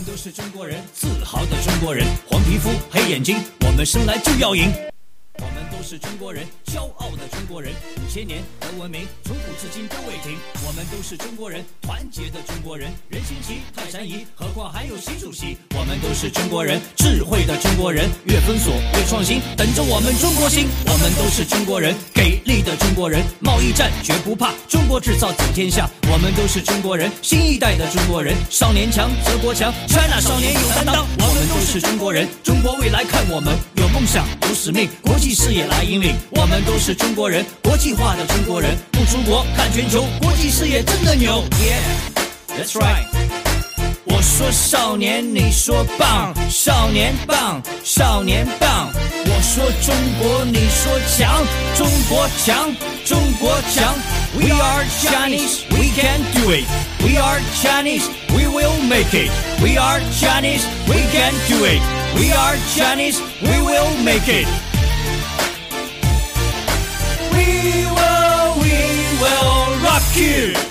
们都是中国人，自豪的中国人，黄皮肤黑眼睛，我们生来就要赢。我们都是国人，骄傲的中国人，五千年的文明，从古至今都未停。我们都是中国人，团结的中国人，人心齐，泰山移，何况还有习主席。我们都是中国人，智慧的中国人，越封锁越创新，等着我们中国心。我们都是中国人，给力的中国人，贸易战绝不怕，中国制造走天下。我们都是中国人，新一代的中国人，少年强则国强，China 少年有担当。我们都是中国人，中国未来看我们，有梦想有使命，国际视野来引领。我们都是中国人，国际化的中国人，不出国看全球，国际视野真的牛。Yeah，that's right。我说少年，你说棒，少年棒，少年棒。我说中国，你说强，中国强，中国强。We are Chinese, we can do it. We are Chinese, we will make it. We are Chinese, we can do it. We are Chinese, we will make it. We will, we will rock you.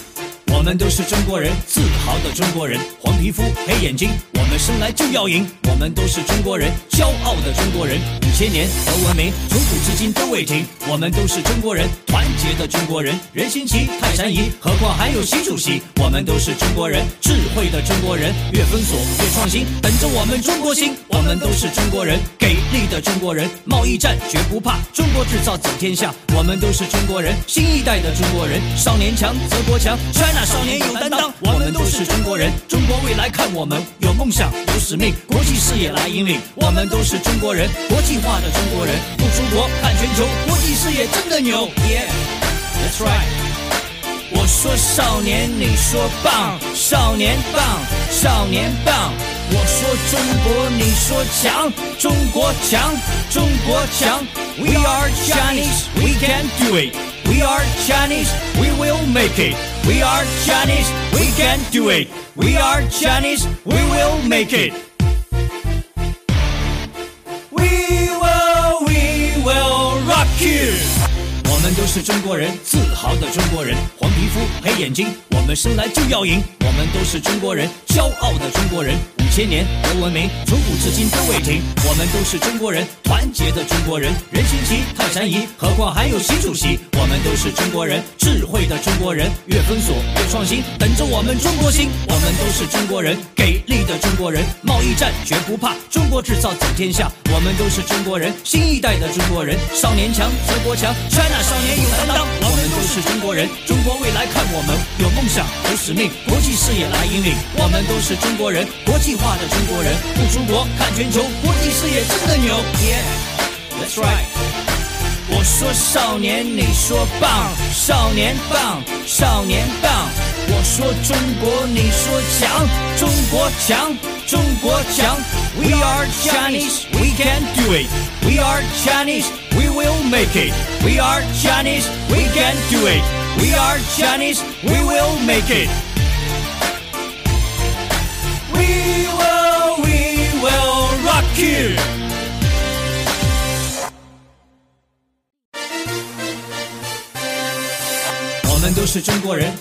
我们都是中国人，自豪的中国人，黄皮肤黑眼睛，我们生来就要赢。我们都是中国人，骄傲的中国人，五千年的文明，从古至今都未停。我们都是中国人，团结的中国人，人心齐，泰山移，何况还有习主席。我们都是中国人，智慧的中国人，越封锁越创新，等着我们中国心。我们都是中国人，给力的中国人，贸易战绝不怕，中国制造走天下。我们都是中国人，新一代的中国人，少年强则国强，China 少年有担当。我们都是中国人，中国未来看我们，有梦想有使命，国际视野来引领。我们都是中国人，国际化的中国人，不出国看全球，国际视野真的牛。Yeah，that's right。我说少年，你说棒，少年棒，少年棒。我说中国，你说强，中国强，中国强。We are Chinese, we can do it. We are Chinese, we will make it. We are Chinese, we can do it. We are Chinese, we will make it. 是中国人，自豪的中国人，黄皮肤黑眼睛，我们生来就要赢。我们都是中国人，骄傲的中国人，五千年的文明，从古至今都未停。我们都是中国人，团结的中国人，人心齐，泰山移，何况还有习主席。我们都是中国人，智慧的中国人，越封锁越创新，等着我们中国心。我们都是中国人，给力的中国人，贸易战绝不怕，中国制造走天下。我们都是中国人，新一代的中国人，少年强则国强，China 少年有担当。我们都是中国人，中国未来看我们，有梦想有使命，国际视野来引领。我们都是中国人，国际化的中国人，不出国看全球，国际视野真的牛。Yeah，that's right。我说少年，你说棒，少年棒，少年棒。我说中国，你说强，中国强，中国强。We are Chinese, we can do it. We are Chinese, we will make it. We are Chinese, we can do it. We are Chinese, we will make it. We will, we will rock you. 们都是中国人，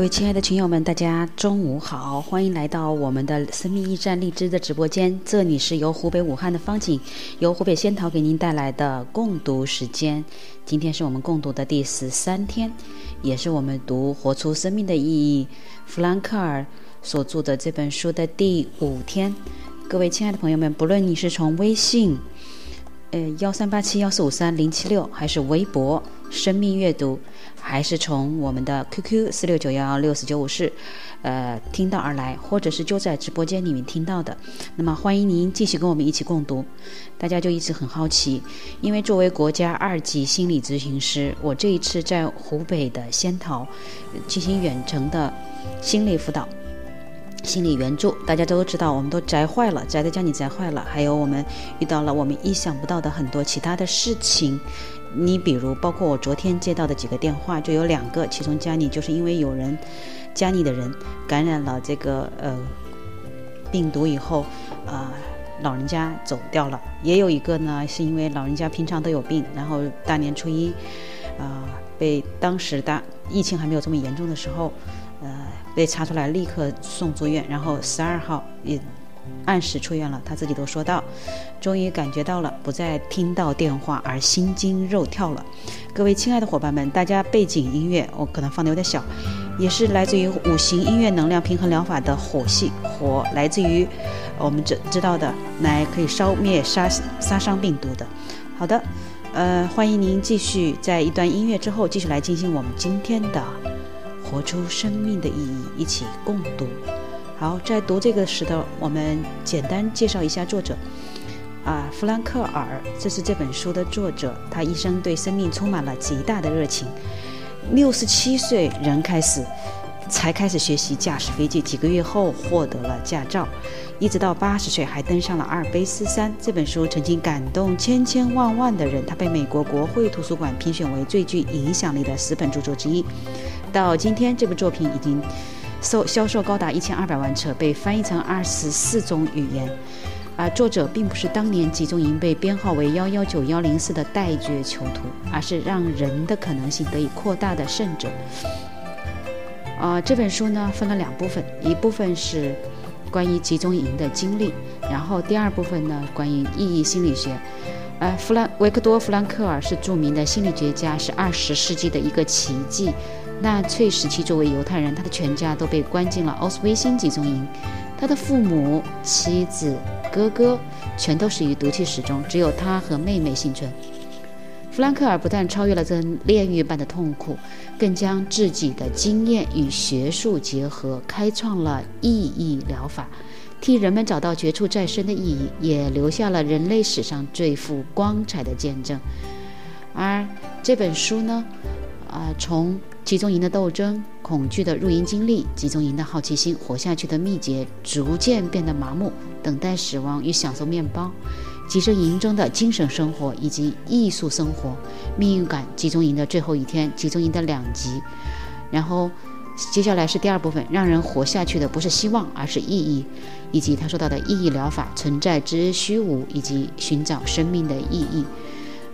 各位亲爱的群友们，大家中午好，欢迎来到我们的生命驿站荔枝的直播间。这里是由湖北武汉的方景，由湖北仙桃给您带来的共读时间。今天是我们共读的第十三天，也是我们读《活出生命的意义》弗兰克尔所著的这本书的第五天。各位亲爱的朋友们，不论你是从微信，呃幺三八七幺四五三零七六，还是微博生命阅读。还是从我们的 QQ 四六九幺幺六四九五四，呃，听到而来，或者是就在直播间里面听到的。那么欢迎您继续跟我们一起共读。大家就一直很好奇，因为作为国家二级心理咨询师，我这一次在湖北的仙桃进行远程的心理辅导、心理援助。大家都知道，我们都宅坏了，宅在家里宅坏了，还有我们遇到了我们意想不到的很多其他的事情。你比如，包括我昨天接到的几个电话，就有两个，其中家里就是因为有人家里的人感染了这个呃病毒以后，啊老人家走掉了；也有一个呢，是因为老人家平常都有病，然后大年初一啊被当时大疫情还没有这么严重的时候，呃被查出来立刻送住院，然后十二号也。按时出院了，他自己都说到，终于感觉到了不再听到电话而心惊肉跳了。各位亲爱的伙伴们，大家背景音乐我可能放的有点小，也是来自于五行音乐能量平衡疗法的火系火，来自于我们知知道的，来可以烧灭杀杀伤病毒的。好的，呃，欢迎您继续在一段音乐之后继续来进行我们今天的活出生命的意义，一起共读。好，在读这个时的，我们简单介绍一下作者，啊，弗兰克尔，这是这本书的作者。他一生对生命充满了极大的热情。六十七岁人开始，才开始学习驾驶飞机，几个月后获得了驾照，一直到八十岁还登上了阿尔卑斯山。这本书曾经感动千千万万的人，他被美国国会图书馆评选为最具影响力的十本著作之一。到今天，这部作品已经。售销售高达一千二百万册，被翻译成二十四种语言。而作者并不是当年集中营被编号为幺幺九幺零四的待决囚徒，而是让人的可能性得以扩大的胜者。啊，这本书呢分了两部分，一部分是关于集中营的经历，然后第二部分呢关于意义心理学。呃，弗兰维克多·弗兰克尔是著名的心理学家，是二十世纪的一个奇迹。纳粹时期，作为犹太人，他的全家都被关进了奥斯维辛集中营。他的父母、妻子、哥哥全都死于毒气室中，只有他和妹妹幸存。弗兰克尔不但超越了这炼狱般的痛苦，更将自己的经验与学术结合，开创了意义疗法，替人们找到绝处再生的意义，也留下了人类史上最富光彩的见证。而这本书呢，啊，从集中营的斗争、恐惧的入营经历、集中营的好奇心、活下去的秘诀，逐渐变得麻木，等待死亡与享受面包。集中营中的精神生活以及艺术生活，命运感。集中营的最后一天，集中营的两极。然后，接下来是第二部分，让人活下去的不是希望，而是意义，以及他说到的意义疗法、存在之虚无，以及寻找生命的意义。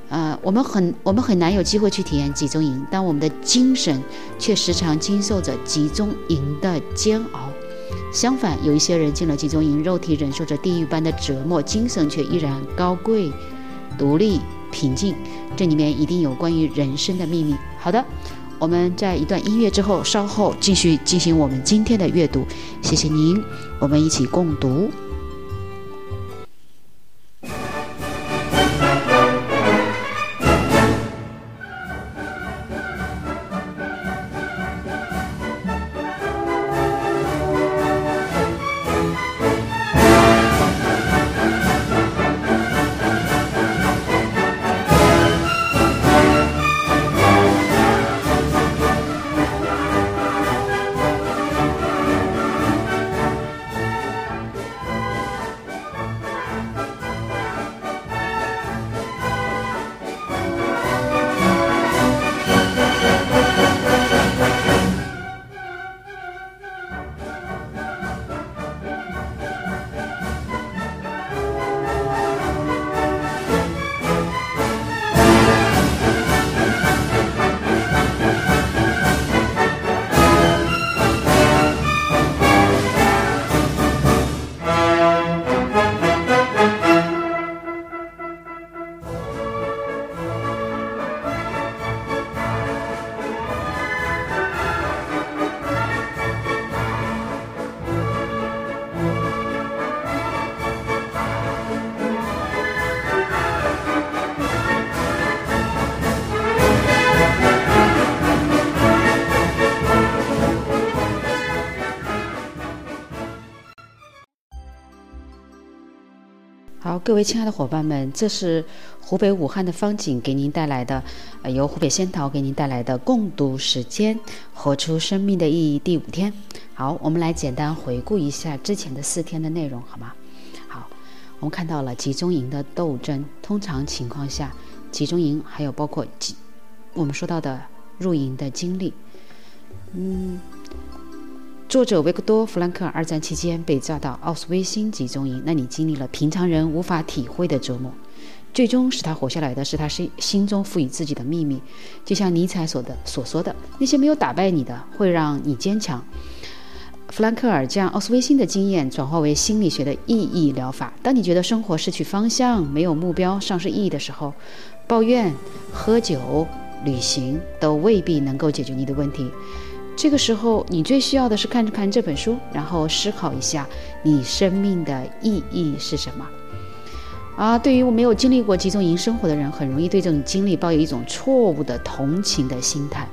呃，我们很我们很难有机会去体验集中营，但我们的精神却时常经受着集中营的煎熬。相反，有一些人进了集中营，肉体忍受着地狱般的折磨，精神却依然高贵、独立、平静。这里面一定有关于人生的秘密。好的，我们在一段音乐之后，稍后继续进行我们今天的阅读。谢谢您，我们一起共读。好各位亲爱的伙伴们，这是湖北武汉的方景给您带来的，呃，由湖北仙桃给您带来的共读时间，活出生命的意义第五天。好，我们来简单回顾一下之前的四天的内容，好吗？好，我们看到了集中营的斗争，通常情况下，集中营还有包括集我们说到的入营的经历，嗯。作者维克多·弗兰克尔二战期间被抓到奥斯威辛集中营，那里经历了平常人无法体会的折磨。最终使他活下来的是他心心中赋予自己的秘密，就像尼采所的所说的：“那些没有打败你的，会让你坚强。”弗兰克尔将奥斯威辛的经验转化为心理学的意义疗法。当你觉得生活失去方向、没有目标、丧失意义的时候，抱怨、喝酒、旅行都未必能够解决你的问题。这个时候，你最需要的是看着看这本书，然后思考一下你生命的意义是什么。啊，对于我没有经历过集中营生活的人，很容易对这种经历抱有一种错误的同情的心态。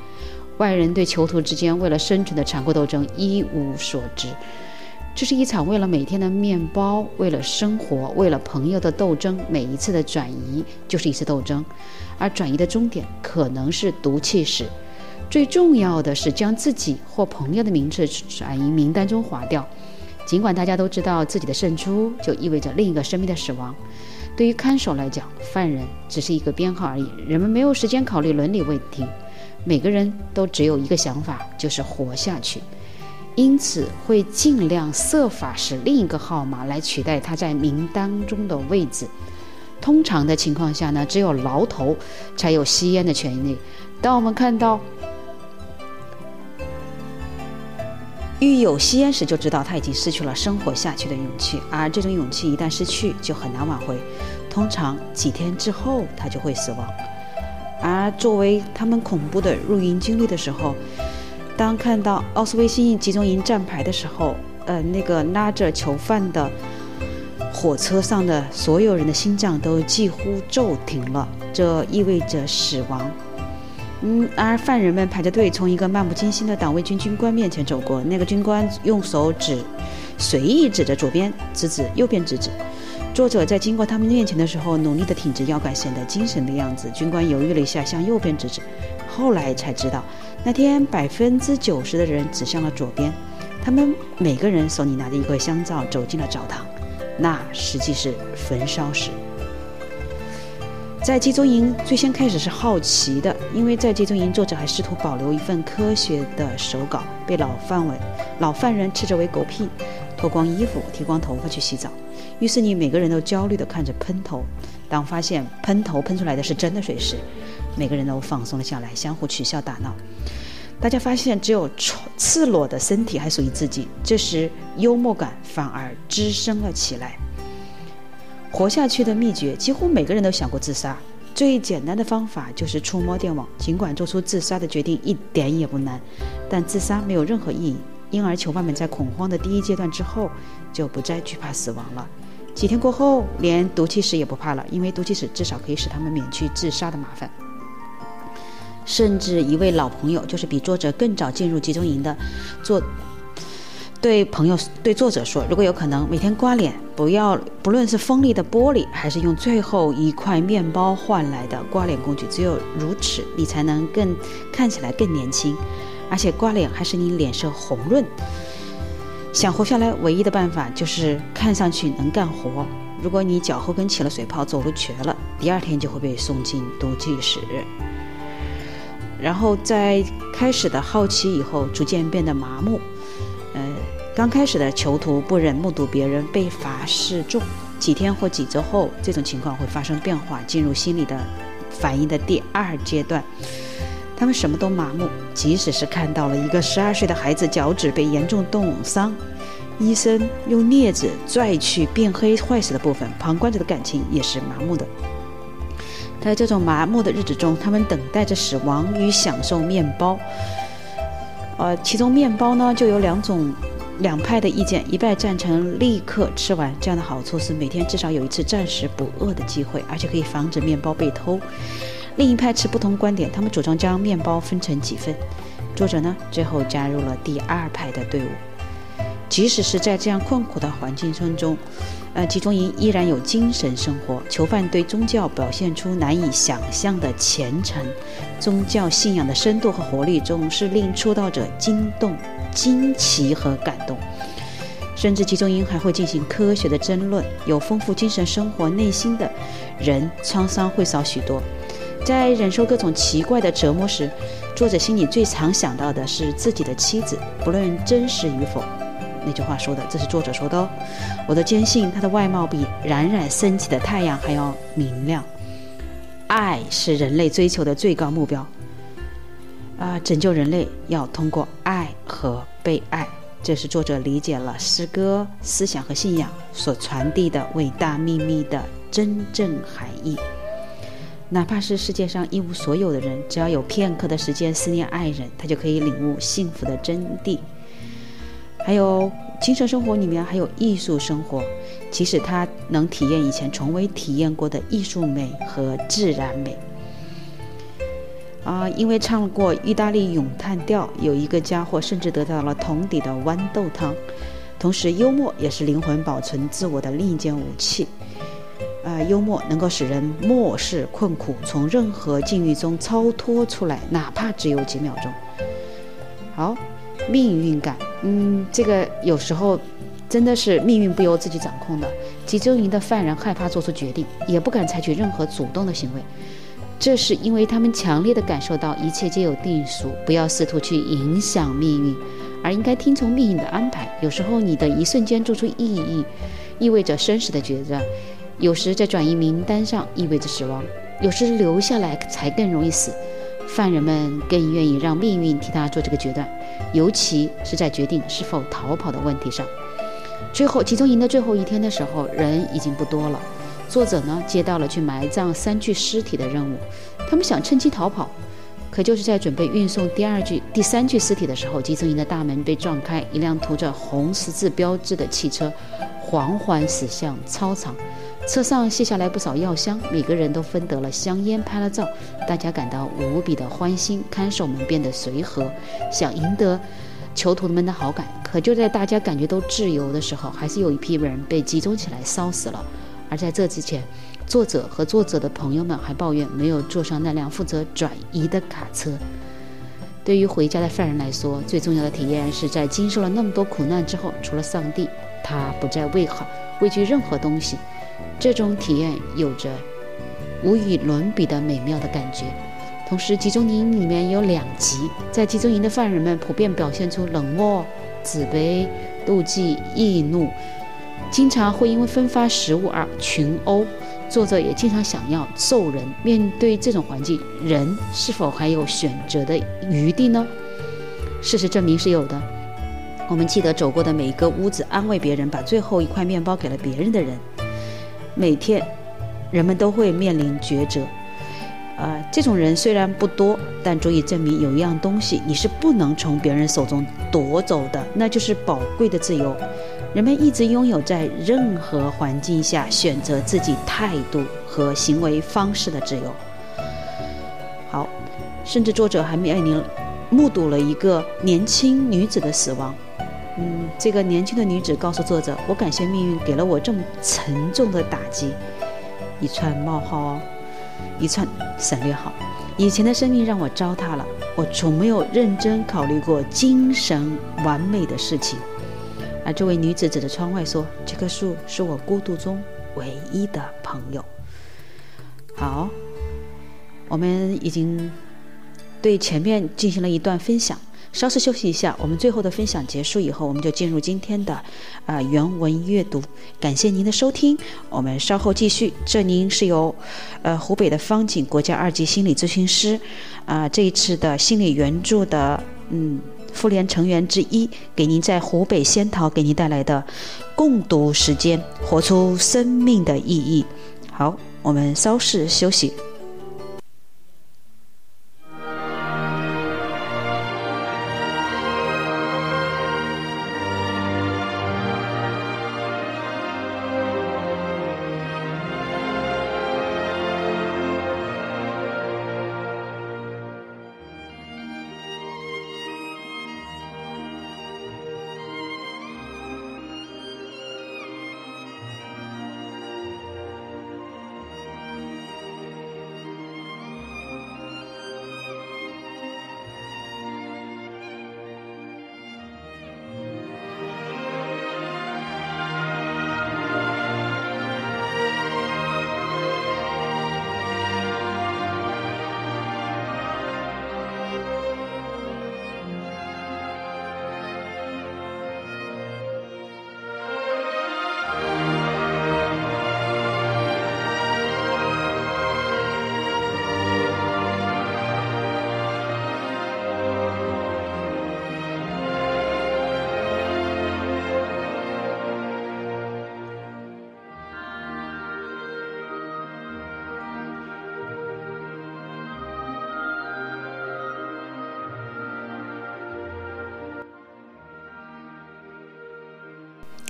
外人对囚徒之间为了生存的残酷斗争一无所知，这是一场为了每天的面包、为了生活、为了朋友的斗争。每一次的转移就是一次斗争，而转移的终点可能是毒气室。最重要的是将自己或朋友的名字转移名单中划掉，尽管大家都知道自己的胜出就意味着另一个生命的死亡。对于看守来讲，犯人只是一个编号而已。人们没有时间考虑伦理问题，每个人都只有一个想法，就是活下去，因此会尽量设法使另一个号码来取代他在名单中的位置。通常的情况下呢，只有牢头才有吸烟的权利。当我们看到。遇有吸烟时，就知道他已经失去了生活下去的勇气，而这种勇气一旦失去，就很难挽回。通常几天之后，他就会死亡。而作为他们恐怖的入营经历的时候，当看到奥斯威辛集中营站牌的时候，呃，那个拉着囚犯的火车上的所有人的心脏都几乎骤停了，这意味着死亡。嗯，而犯人们排着队从一个漫不经心的党卫军军官面前走过，那个军官用手指，随意指着左边，指指右边，指指。作者在经过他们面前的时候，努力地挺直腰杆，显得精神的样子。军官犹豫了一下，向右边指指，后来才知道，那天百分之九十的人指向了左边。他们每个人手里拿着一个香皂，走进了澡堂，那实际是焚烧室。在集中营最先开始是好奇的，因为在集中营，作者还试图保留一份科学的手稿。被老犯人老犯人斥责为狗屁，脱光衣服、剃光头发去洗澡。于是你每个人都焦虑地看着喷头。当发现喷头喷出来的是真的水时，每个人都放松了下来，相互取笑打闹。大家发现只有赤裸的身体还属于自己，这时幽默感反而滋生了起来。活下去的秘诀，几乎每个人都想过自杀。最简单的方法就是触摸电网。尽管做出自杀的决定一点也不难，但自杀没有任何意义。因而囚犯们在恐慌的第一阶段之后，就不再惧怕死亡了。几天过后，连毒气室也不怕了，因为毒气室至少可以使他们免去自杀的麻烦。甚至一位老朋友，就是比作者更早进入集中营的做。对朋友、对作者说：“如果有可能，每天刮脸，不要不论是锋利的玻璃，还是用最后一块面包换来的刮脸工具，只有如此，你才能更看起来更年轻，而且刮脸还使你脸色红润。想活下来，唯一的办法就是看上去能干活。如果你脚后跟起了水泡，走路瘸了，第二天就会被送进毒气室。然后在开始的好奇以后，逐渐变得麻木。”刚开始的囚徒不忍目睹别人被罚示众，几天或几周后，这种情况会发生变化，进入心理的反应的第二阶段。他们什么都麻木，即使是看到了一个十二岁的孩子脚趾被严重冻伤，医生用镊子拽去变黑坏死的部分，旁观者的感情也是麻木的。在这种麻木的日子中，他们等待着死亡与享受面包。呃，其中面包呢，就有两种。两派的意见，一派赞成立刻吃完，这样的好处是每天至少有一次暂时不饿的机会，而且可以防止面包被偷。另一派持不同观点，他们主张将面包分成几份。作者呢，最后加入了第二派的队伍。即使是在这样困苦的环境当中，呃，集中营依然有精神生活。囚犯对宗教表现出难以想象的虔诚，宗教信仰的深度和活力总是令出道者惊动、惊奇和感动。甚至集中营还会进行科学的争论。有丰富精神生活内心的人，沧桑会少许多。在忍受各种奇怪的折磨时，作者心里最常想到的是自己的妻子，不论真实与否。那句话说的，这是作者说的哦。我都坚信她的外貌比冉冉升起的太阳还要明亮。爱是人类追求的最高目标。啊，拯救人类要通过爱和被爱，这是作者理解了诗歌、思想和信仰所传递的伟大秘密的真正含义。哪怕是世界上一无所有的人，只要有片刻的时间思念爱人，他就可以领悟幸福的真谛。还有精神生活里面还有艺术生活，即使他能体验以前从未体验过的艺术美和自然美。啊，因为唱过意大利咏叹调，有一个家伙甚至得到了桶底的豌豆汤。同时，幽默也是灵魂保存自我的另一件武器。啊，幽默能够使人漠视困苦，从任何境遇中超脱出来，哪怕只有几秒钟。好。命运感，嗯，这个有时候真的是命运不由自己掌控的。集中营的犯人害怕做出决定，也不敢采取任何主动的行为，这是因为他们强烈的感受到一切皆有定数，不要试图去影响命运，而应该听从命运的安排。有时候你的一瞬间做出意义，意味着生死的决断；有时在转移名单上意味着死亡；有时留下来才更容易死。犯人们更愿意让命运替他做这个决断，尤其是在决定是否逃跑的问题上。最后，集中营的最后一天的时候，人已经不多了。作者呢，接到了去埋葬三具尸体的任务。他们想趁机逃跑，可就是在准备运送第二具、第三具尸体的时候，集中营的大门被撞开，一辆涂着红十字标志的汽车缓缓驶向操场。车上卸下来不少药箱，每个人都分得了香烟，拍了照，大家感到无比的欢欣。看守们变得随和，想赢得囚徒们的好感。可就在大家感觉都自由的时候，还是有一批人被集中起来烧死了。而在这之前，作者和作者的朋友们还抱怨没有坐上那辆负责转移的卡车。对于回家的犯人来说，最重要的体验是在经受了那么多苦难之后，除了上帝，他不再畏好畏惧任何东西。这种体验有着无与伦比的美妙的感觉。同时，集中营里面有两极，在集中营的犯人们普遍表现出冷漠、自卑、妒忌、易怒，经常会因为分发食物而群殴。作者也经常想要揍人。面对这种环境，人是否还有选择的余地呢？事实证明是有的。我们记得走过的每一个屋子，安慰别人，把最后一块面包给了别人的人。每天，人们都会面临抉择，啊，这种人虽然不多，但足以证明有一样东西你是不能从别人手中夺走的，那就是宝贵的自由。人们一直拥有在任何环境下选择自己态度和行为方式的自由。好，甚至作者还面临目睹了一个年轻女子的死亡。嗯，这个年轻的女子告诉作者：“我感谢命运给了我这么沉重的打击。”一串冒号，一串省略号。以前的生命让我糟蹋了，我从没有认真考虑过精神完美的事情。而这位女子指着窗外说：“这棵树是我孤独中唯一的朋友。”好，我们已经对前面进行了一段分享。稍事休息一下，我们最后的分享结束以后，我们就进入今天的啊原文阅读。感谢您的收听，我们稍后继续。这您是由呃湖北的方景国家二级心理咨询师啊这一次的心理援助的嗯妇联成员之一，给您在湖北仙桃给您带来的共读时间，活出生命的意义。好，我们稍事休息。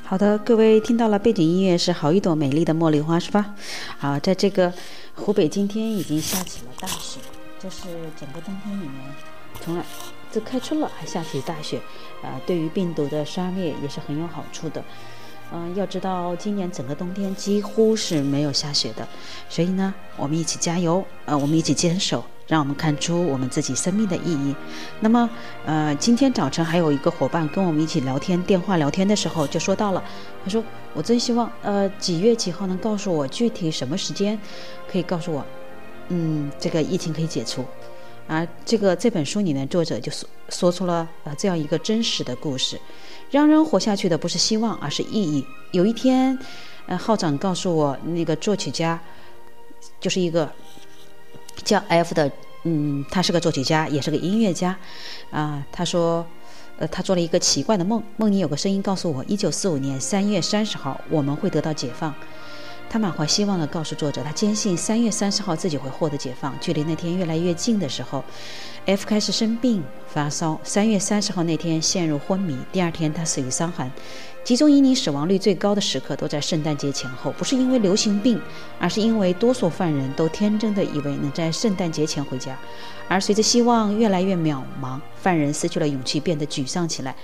好的，各位听到了背景音乐是好一朵美丽的茉莉花是吧？好，在这个湖北今天已经下起了大雪，这是整个冬天里面从来这开春了还下起大雪，啊，对于病毒的杀灭也是很有好处的。嗯，要知道今年整个冬天几乎是没有下雪的，所以呢，我们一起加油，呃，我们一起坚守。让我们看出我们自己生命的意义。那么，呃，今天早晨还有一个伙伴跟我们一起聊天，电话聊天的时候就说到了，他说：“我真希望，呃，几月几号能告诉我具体什么时间，可以告诉我，嗯，这个疫情可以解除。”啊，这个这本书里面作者就说说出了呃这样一个真实的故事：让人活下去的不是希望，而是意义。有一天，呃，号长告诉我，那个作曲家就是一个。叫 F 的，嗯，他是个作曲家，也是个音乐家，啊，他说，呃，他做了一个奇怪的梦，梦里有个声音告诉我，一九四五年三月三十号我们会得到解放。他满怀希望地告诉作者，他坚信三月三十号自己会获得解放。距离那天越来越近的时候，F 开始生病发烧。三月三十号那天陷入昏迷，第二天他死于伤寒。集中营里死亡率最高的时刻都在圣诞节前后，不是因为流行病，而是因为多数犯人都天真的以为能在圣诞节前回家。而随着希望越来越渺茫，犯人失去了勇气，变得沮丧起来。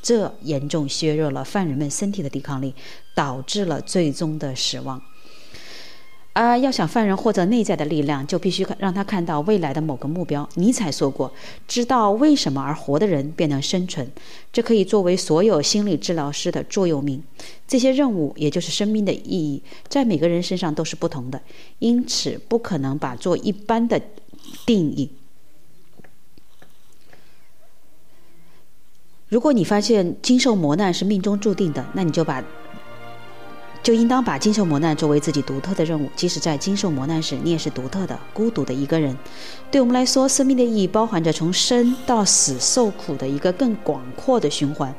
这严重削弱了犯人们身体的抵抗力，导致了最终的死亡。啊，要想犯人获得内在的力量，就必须让他看到未来的某个目标。尼采说过：“知道为什么而活的人便能生存。”这可以作为所有心理治疗师的座右铭。这些任务，也就是生命的意义，在每个人身上都是不同的，因此不可能把做一般的定义。如果你发现经受磨难是命中注定的，那你就把。就应当把经受磨难作为自己独特的任务，即使在经受磨难时，你也是独特的、孤独的一个人。对我们来说，生命的意义包含着从生到死受苦的一个更广阔的循环。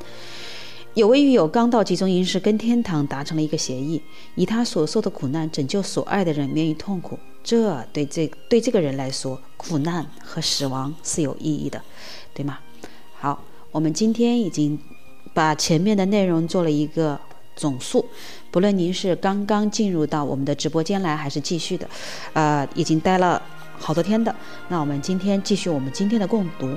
有位狱友刚到集中营时，跟天堂达成了一个协议，以他所受的苦难拯救所爱的人免于痛苦。这对这对这个人来说，苦难和死亡是有意义的，对吗？好，我们今天已经把前面的内容做了一个。总数，不论您是刚刚进入到我们的直播间来，还是继续的，呃，已经待了好多天的，那我们今天继续我们今天的共读。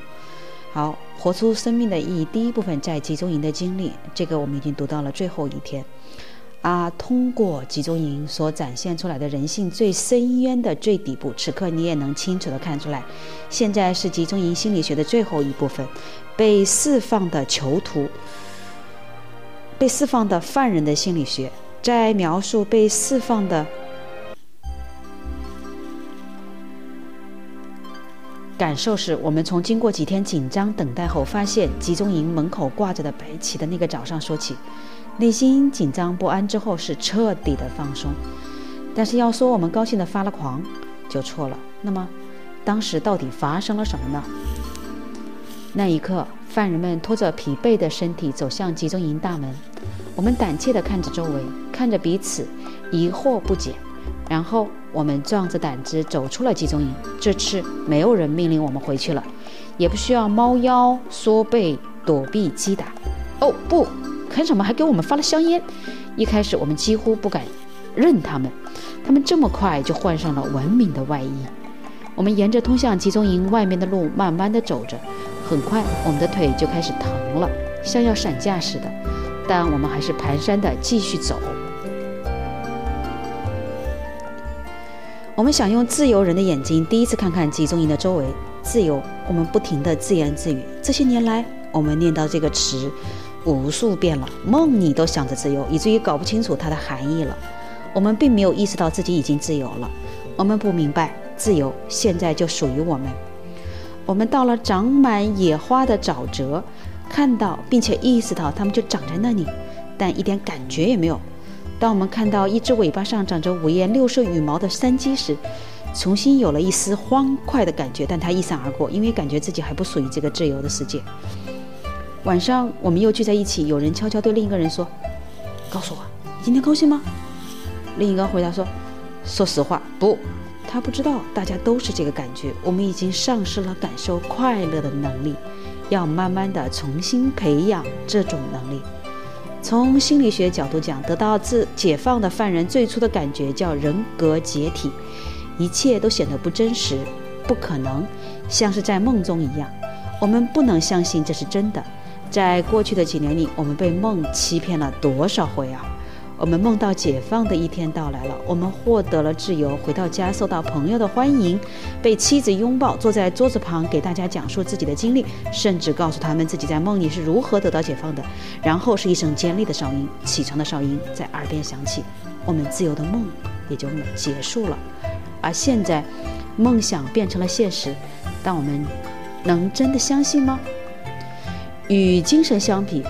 好，活出生命的意义，第一部分在集中营的经历，这个我们已经读到了最后一天。啊，通过集中营所展现出来的人性最深渊的最底部，此刻你也能清楚的看出来，现在是集中营心理学的最后一部分，被释放的囚徒。被释放的犯人的心理学，在描述被释放的感受时，我们从经过几天紧张等待后，发现集中营门口挂着的白旗的那个早上说起。内心紧张不安之后，是彻底的放松。但是要说我们高兴的发了狂，就错了。那么，当时到底发生了什么呢？那一刻，犯人们拖着疲惫的身体走向集中营大门。我们胆怯地看着周围，看着彼此，疑惑不解。然后我们壮着胆子走出了集中营。这次没有人命令我们回去了，也不需要猫腰缩背躲避击打。哦不，看什么？还给我们发了香烟。一开始我们几乎不敢认他们，他们这么快就换上了文明的外衣。我们沿着通向集中营外面的路慢慢地走着。很快，我们的腿就开始疼了，像要散架似的。但我们还是蹒跚的继续走。我们想用自由人的眼睛，第一次看看集中营的周围。自由，我们不停的自言自语。这些年来，我们念到这个词无数遍了，梦里都想着自由，以至于搞不清楚它的含义了。我们并没有意识到自己已经自由了。我们不明白，自由现在就属于我们。我们到了长满野花的沼泽，看到并且意识到它们就长在那里，但一点感觉也没有。当我们看到一只尾巴上长着五颜六色羽毛的山鸡时，重新有了一丝欢快的感觉，但它一闪而过，因为感觉自己还不属于这个自由的世界。晚上，我们又聚在一起，有人悄悄对另一个人说：“告诉我，你今天高兴吗？”另一个回答说：“说实话，不。”他不知道，大家都是这个感觉。我们已经丧失了感受快乐的能力，要慢慢的重新培养这种能力。从心理学角度讲，得到自解放的犯人最初的感觉叫人格解体，一切都显得不真实、不可能，像是在梦中一样。我们不能相信这是真的。在过去的几年里，我们被梦欺骗了多少回啊！我们梦到解放的一天到来了，我们获得了自由，回到家受到朋友的欢迎，被妻子拥抱，坐在桌子旁给大家讲述自己的经历，甚至告诉他们自己在梦里是如何得到解放的。然后是一声尖利的哨音，起床的哨音在耳边响起，我们自由的梦也就结束了。而现在，梦想变成了现实，但我们能真的相信吗？与精神相比。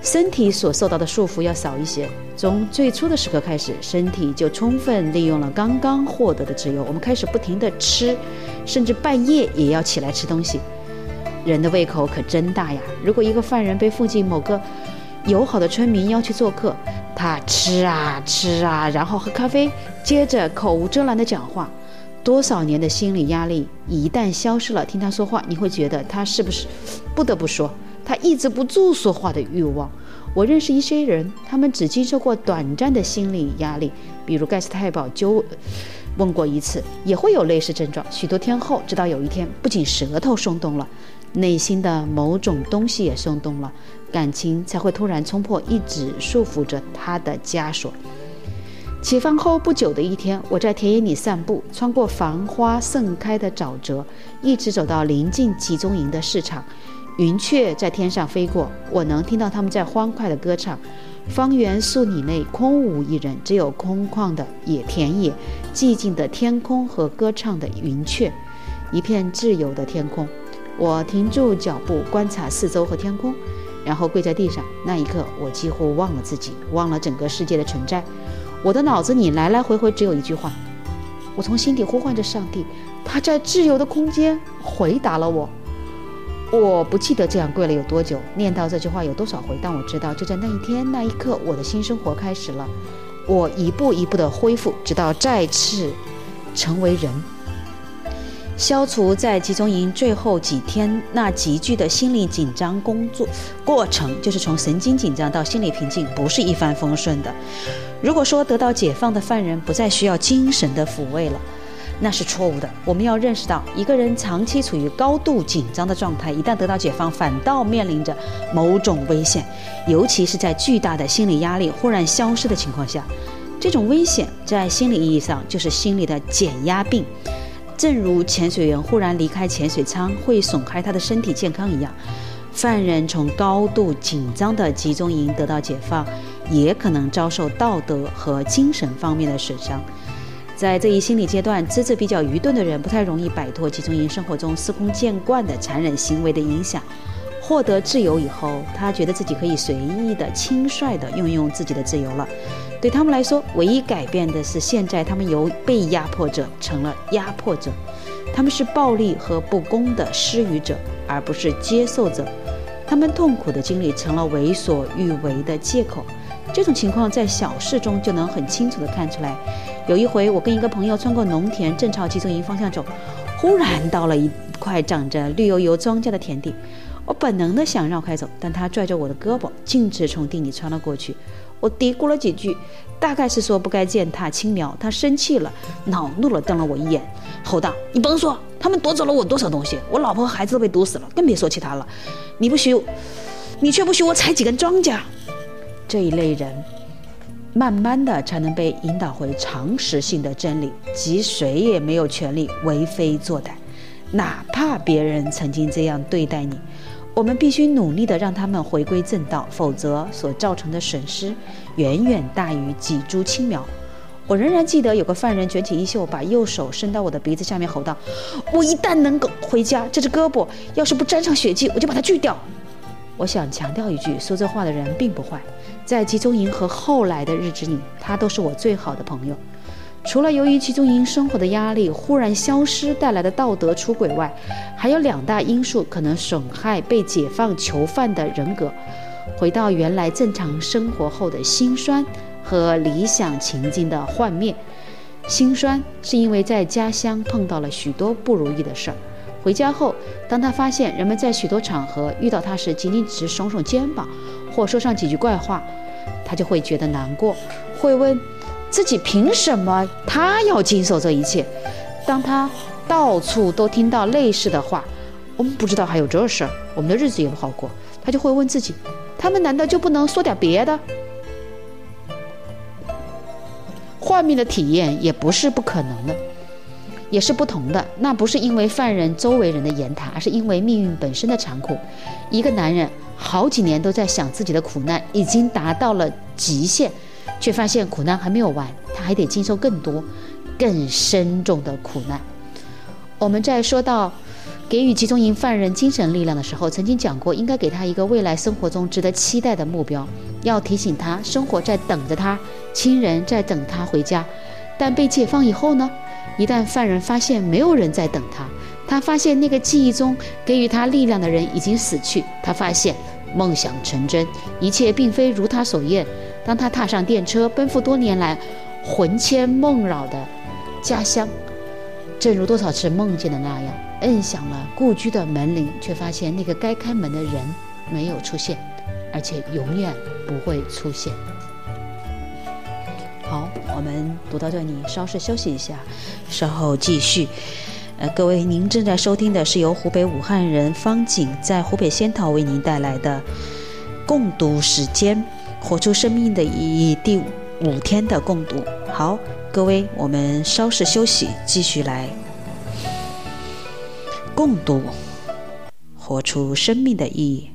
身体所受到的束缚要少一些。从最初的时刻开始，身体就充分利用了刚刚获得的自由。我们开始不停地吃，甚至半夜也要起来吃东西。人的胃口可真大呀！如果一个犯人被附近某个友好的村民邀去做客，他吃啊吃啊，然后喝咖啡，接着口无遮拦地讲话。多少年的心理压力一旦消失了，听他说话，你会觉得他是不是不得不说？他抑制不住说话的欲望。我认识一些人，他们只经受过短暂的心理压力，比如盖斯太保就问过一次，也会有类似症状。许多天后，直到有一天，不仅舌头松动了，内心的某种东西也松动了，感情才会突然冲破一直束缚着他的枷锁。解放后不久的一天，我在田野里散步，穿过繁花盛开的沼泽，一直走到临近集中营的市场。云雀在天上飞过，我能听到它们在欢快的歌唱。方圆数里内空无一人，只有空旷的野田野、寂静的天空和歌唱的云雀，一片自由的天空。我停住脚步，观察四周和天空，然后跪在地上。那一刻，我几乎忘了自己，忘了整个世界的存在。我的脑子里来来回回只有一句话，我从心底呼唤着上帝，他在自由的空间回答了我。我不记得这样跪了有多久，念到这句话有多少回，但我知道就在那一天那一刻，我的新生活开始了。我一步一步的恢复，直到再次成为人。消除在集中营最后几天那急剧的心理紧张工作过程，就是从神经紧张到心理平静，不是一帆风顺的。如果说得到解放的犯人不再需要精神的抚慰了。那是错误的。我们要认识到，一个人长期处于高度紧张的状态，一旦得到解放，反倒面临着某种危险，尤其是在巨大的心理压力忽然消失的情况下。这种危险在心理意义上就是心理的减压病，正如潜水员忽然离开潜水舱会损害他的身体健康一样，犯人从高度紧张的集中营得到解放，也可能遭受道德和精神方面的损伤。在这一心理阶段，资质比较愚钝的人不太容易摆脱集中营生活中司空见惯的残忍行为的影响。获得自由以后，他觉得自己可以随意的、轻率的运用自己的自由了。对他们来说，唯一改变的是，现在他们由被压迫者成了压迫者，他们是暴力和不公的施予者，而不是接受者。他们痛苦的经历成了为所欲为的借口。这种情况在小事中就能很清楚地看出来。有一回，我跟一个朋友穿过农田，正朝集中营方向走，忽然到了一块长着绿油油庄稼的田地。我本能的想绕开走，但他拽着我的胳膊，径直从地里穿了过去。我嘀咕了几句，大概是说不该践踏青苗。他生气了，恼怒了，瞪了我一眼，吼道：“你甭说，他们夺走了我多少东西，我老婆和孩子都被毒死了，更别说其他了。你不许，你却不许我采几根庄稼。”这一类人，慢慢的才能被引导回常识性的真理，即谁也没有权利为非作歹，哪怕别人曾经这样对待你。我们必须努力的让他们回归正道，否则所造成的损失远远大于几株青苗。我仍然记得有个犯人卷起衣袖，把右手伸到我的鼻子下面，吼道：“我一旦能够回家，这只胳膊要是不沾上血迹，我就把它锯掉。”我想强调一句，说这话的人并不坏。在集中营和后来的日子里，他都是我最好的朋友。除了由于集中营生活的压力忽然消失带来的道德出轨外，还有两大因素可能损害被解放囚犯的人格，回到原来正常生活后的心酸和理想情境的幻灭。心酸是因为在家乡碰到了许多不如意的事儿。回家后，当他发现人们在许多场合遇到他时，仅仅只是耸耸肩膀，或说上几句怪话，他就会觉得难过，会问自己凭什么他要经受这一切。当他到处都听到类似的话，我们不知道还有这事儿，我们的日子也不好过，他就会问自己：他们难道就不能说点别的？幻灭的体验也不是不可能的。也是不同的，那不是因为犯人周围人的言谈，而是因为命运本身的残酷。一个男人好几年都在想自己的苦难已经达到了极限，却发现苦难还没有完，他还得经受更多、更深重的苦难。我们在说到给予集中营犯人精神力量的时候，曾经讲过，应该给他一个未来生活中值得期待的目标，要提醒他生活在等着他，亲人在等他回家。但被解放以后呢？一旦犯人发现没有人在等他，他发现那个记忆中给予他力量的人已经死去，他发现梦想成真，一切并非如他所愿。当他踏上电车，奔赴多年来魂牵梦绕的家乡，正如多少次梦见的那样，摁响了故居的门铃，却发现那个该开门的人没有出现，而且永远不会出现。好，我们读到这里，稍事休息一下，稍后继续。呃，各位，您正在收听的是由湖北武汉人方景在湖北仙桃为您带来的共读时间，活出生命的意义第五天的共读。好，各位，我们稍事休息，继续来共读，活出生命的意义。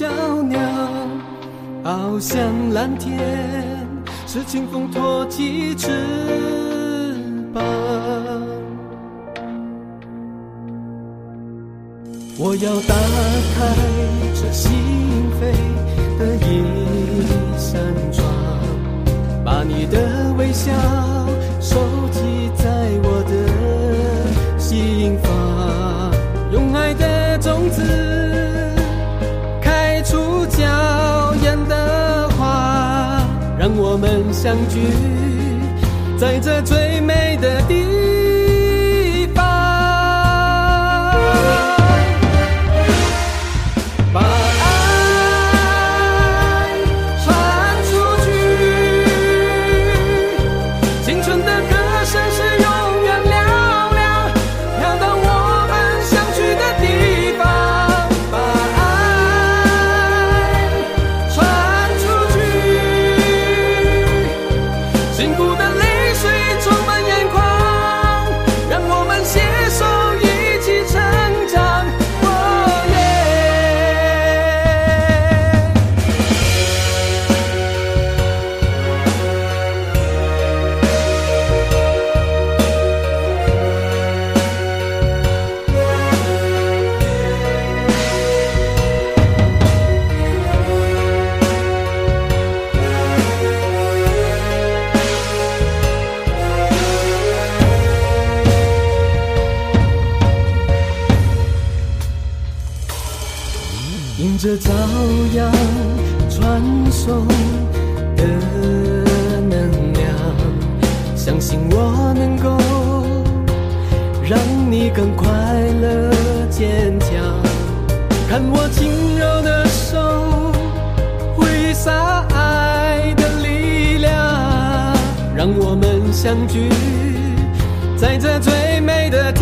小鸟翱翔蓝天是清风托起翅膀我要打开这心扉的一扇窗把你的微笑收集在我的心房。我们相聚在这最美相聚在这最美的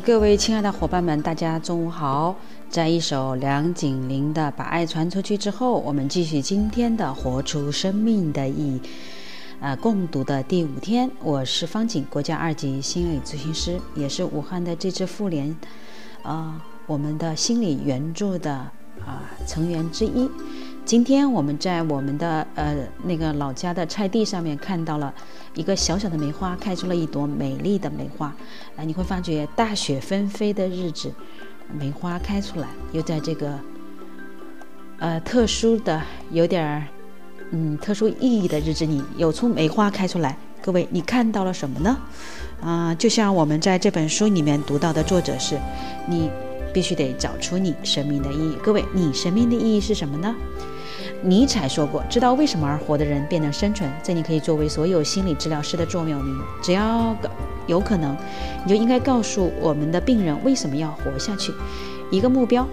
各位亲爱的伙伴们，大家中午好。在一首梁锦麟的《把爱传出去》之后，我们继续今天的《活出生命的意义》。呃，共读的第五天，我是方景，国家二级心理咨询师，也是武汉的这支妇联，啊，我们的心理援助的啊成员之一。今天我们在我们的呃那个老家的菜地上面看到了一个小小的梅花，开出了一朵美丽的梅花。啊，你会发觉大雪纷飞的日子，梅花开出来，又在这个呃特殊的有点儿嗯特殊意义的日子里，有出梅花开出来。各位，你看到了什么呢？啊，就像我们在这本书里面读到的，作者是你必须得找出你生命的意义。各位，你生命的意义是什么呢？尼采说过：“知道为什么而活的人便能生存。”这你可以作为所有心理治疗师的座右铭。只要有可能，你就应该告诉我们的病人为什么要活下去。一个目标，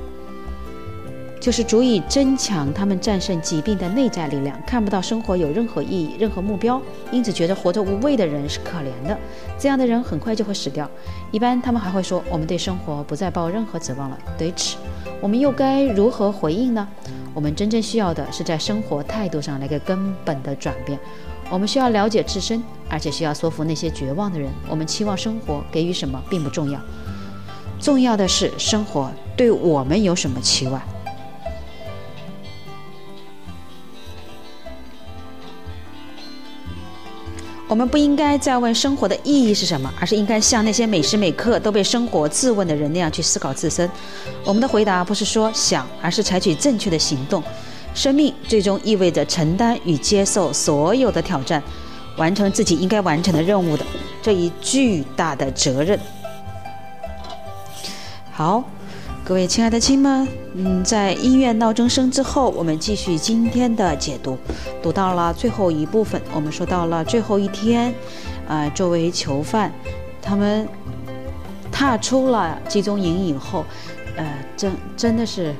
就是足以增强他们战胜疾病的内在力量。看不到生活有任何意义、任何目标，因此觉得活着无味的人是可怜的。这样的人很快就会死掉。一般他们还会说：“我们对生活不再抱任何指望了。”对此，我们又该如何回应呢？我们真正需要的是在生活态度上来个根本的转变。我们需要了解自身，而且需要说服那些绝望的人。我们期望生活给予什么并不重要，重要的是生活对我们有什么期望。我们不应该再问生活的意义是什么，而是应该像那些每时每刻都被生活质问的人那样去思考自身。我们的回答不是说想，而是采取正确的行动。生命最终意味着承担与接受所有的挑战，完成自己应该完成的任务的这一巨大的责任。好。各位亲爱的亲们，嗯，在音乐闹钟声之后，我们继续今天的解读。读到了最后一部分，我们说到了最后一天，呃，作为囚犯，他们踏出了集中营以后，呃，真真的是，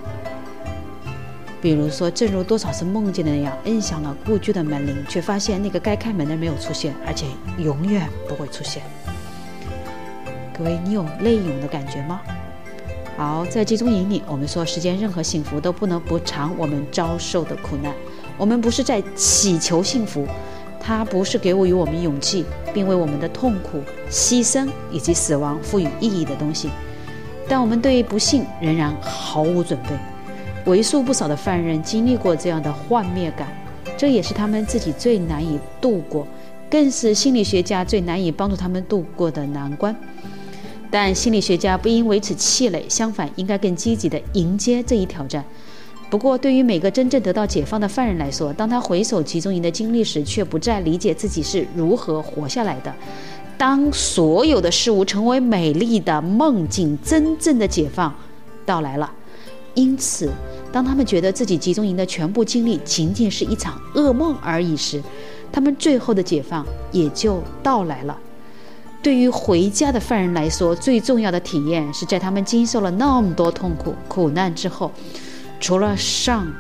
比如说，正如多少次梦见的那样，摁响了故居的门铃，却发现那个该开门的没有出现，而且永远不会出现。各位，你有泪涌的感觉吗？好，在集中营里，我们说世间任何幸福都不能补偿我们遭受的苦难。我们不是在祈求幸福，它不是给予我们勇气，并为我们的痛苦、牺牲以及死亡赋予意义的东西。但我们对于不幸仍然毫无准备。为数不少的犯人经历过这样的幻灭感，这也是他们自己最难以度过，更是心理学家最难以帮助他们度过的难关。但心理学家不应为此气馁，相反，应该更积极地迎接这一挑战。不过，对于每个真正得到解放的犯人来说，当他回首集中营的经历时，却不再理解自己是如何活下来的。当所有的事物成为美丽的梦境，真正的解放到来了。因此，当他们觉得自己集中营的全部经历仅仅是一场噩梦而已时，他们最后的解放也就到来了。对于回家的犯人来说，最重要的体验是在他们经受了那么多痛苦、苦难之后，除了上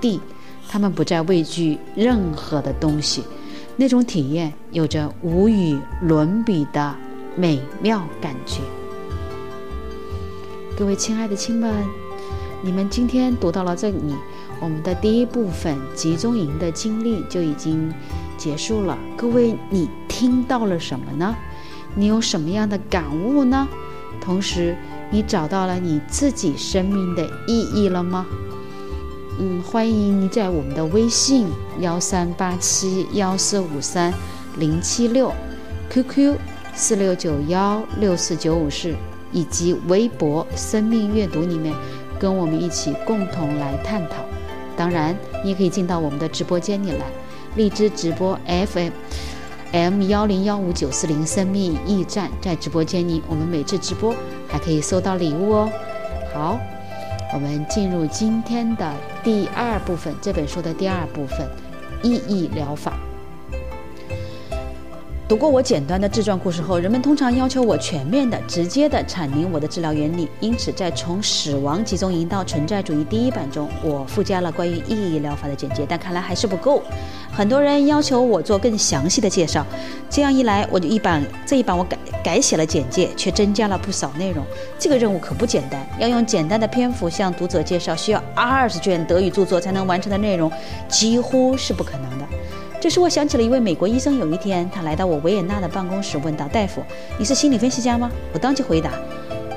帝，他们不再畏惧任何的东西。那种体验有着无与伦比的美妙感觉。各位亲爱的亲们，你们今天读到了这里，我们的第一部分集中营的经历就已经结束了。各位，你听到了什么呢？你有什么样的感悟呢？同时，你找到了你自己生命的意义了吗？嗯，欢迎你在我们的微信幺三八七幺四五三零七六，QQ 四六九幺六四九五四，以及微博“生命阅读”里面，跟我们一起共同来探讨。当然，你也可以进到我们的直播间里来，荔枝直播 FM。M 幺零幺五九四零生命驿站在直播间里，我们每次直播还可以收到礼物哦。好，我们进入今天的第二部分，这本书的第二部分——意义疗法。读过我简短的自传故事后，人们通常要求我全面的、直接的阐明我的治疗原理。因此，在《从死亡集中营到存在主义》第一版中，我附加了关于意义疗法的简介，但看来还是不够。很多人要求我做更详细的介绍，这样一来，我就一版这一版我改改写了简介，却增加了不少内容。这个任务可不简单，要用简单的篇幅向读者介绍需要二十卷德语著作才能完成的内容，几乎是不可能。这时，我想起了一位美国医生。有一天，他来到我维也纳的办公室，问道：“大夫，你是心理分析家吗？”我当即回答：“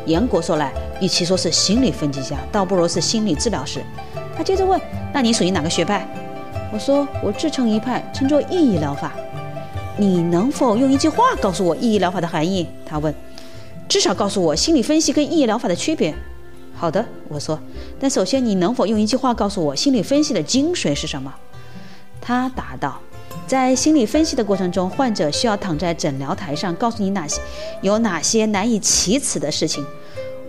严格说来，与其说是心理分析家，倒不如是心理治疗师。”他接着问：“那你属于哪个学派？”我说：“我自成一派，称作意义疗法。”你能否用一句话告诉我意义疗法的含义？他问：“至少告诉我心理分析跟意义疗法的区别。”好的，我说。但首先，你能否用一句话告诉我心理分析的精髓是什么？他答道。在心理分析的过程中，患者需要躺在诊疗台上，告诉你哪些有哪些难以启齿的事情。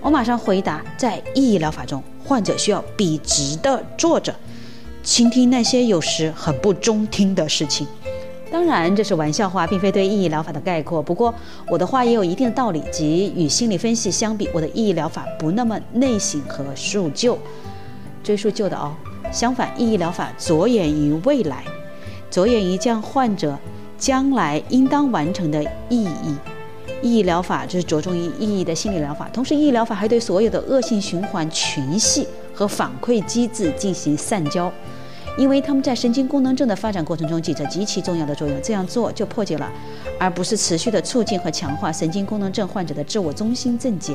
我马上回答：在意义疗法中，患者需要笔直地坐着，倾听那些有时很不中听的事情。当然，这是玩笑话，并非对意义疗法的概括。不过，我的话也有一定的道理，即与心理分析相比，我的意义疗法不那么内省和述旧、追溯旧的哦。相反，意义疗法着眼于未来。着眼于将患者将来应当完成的意义，意义疗法就是着重于意义的心理疗法。同时，意义疗法还对所有的恶性循环群系和反馈机制进行散焦，因为他们在神经功能症的发展过程中起着极其重要的作用。这样做就破解了，而不是持续的促进和强化神经功能症患者的自我中心症结。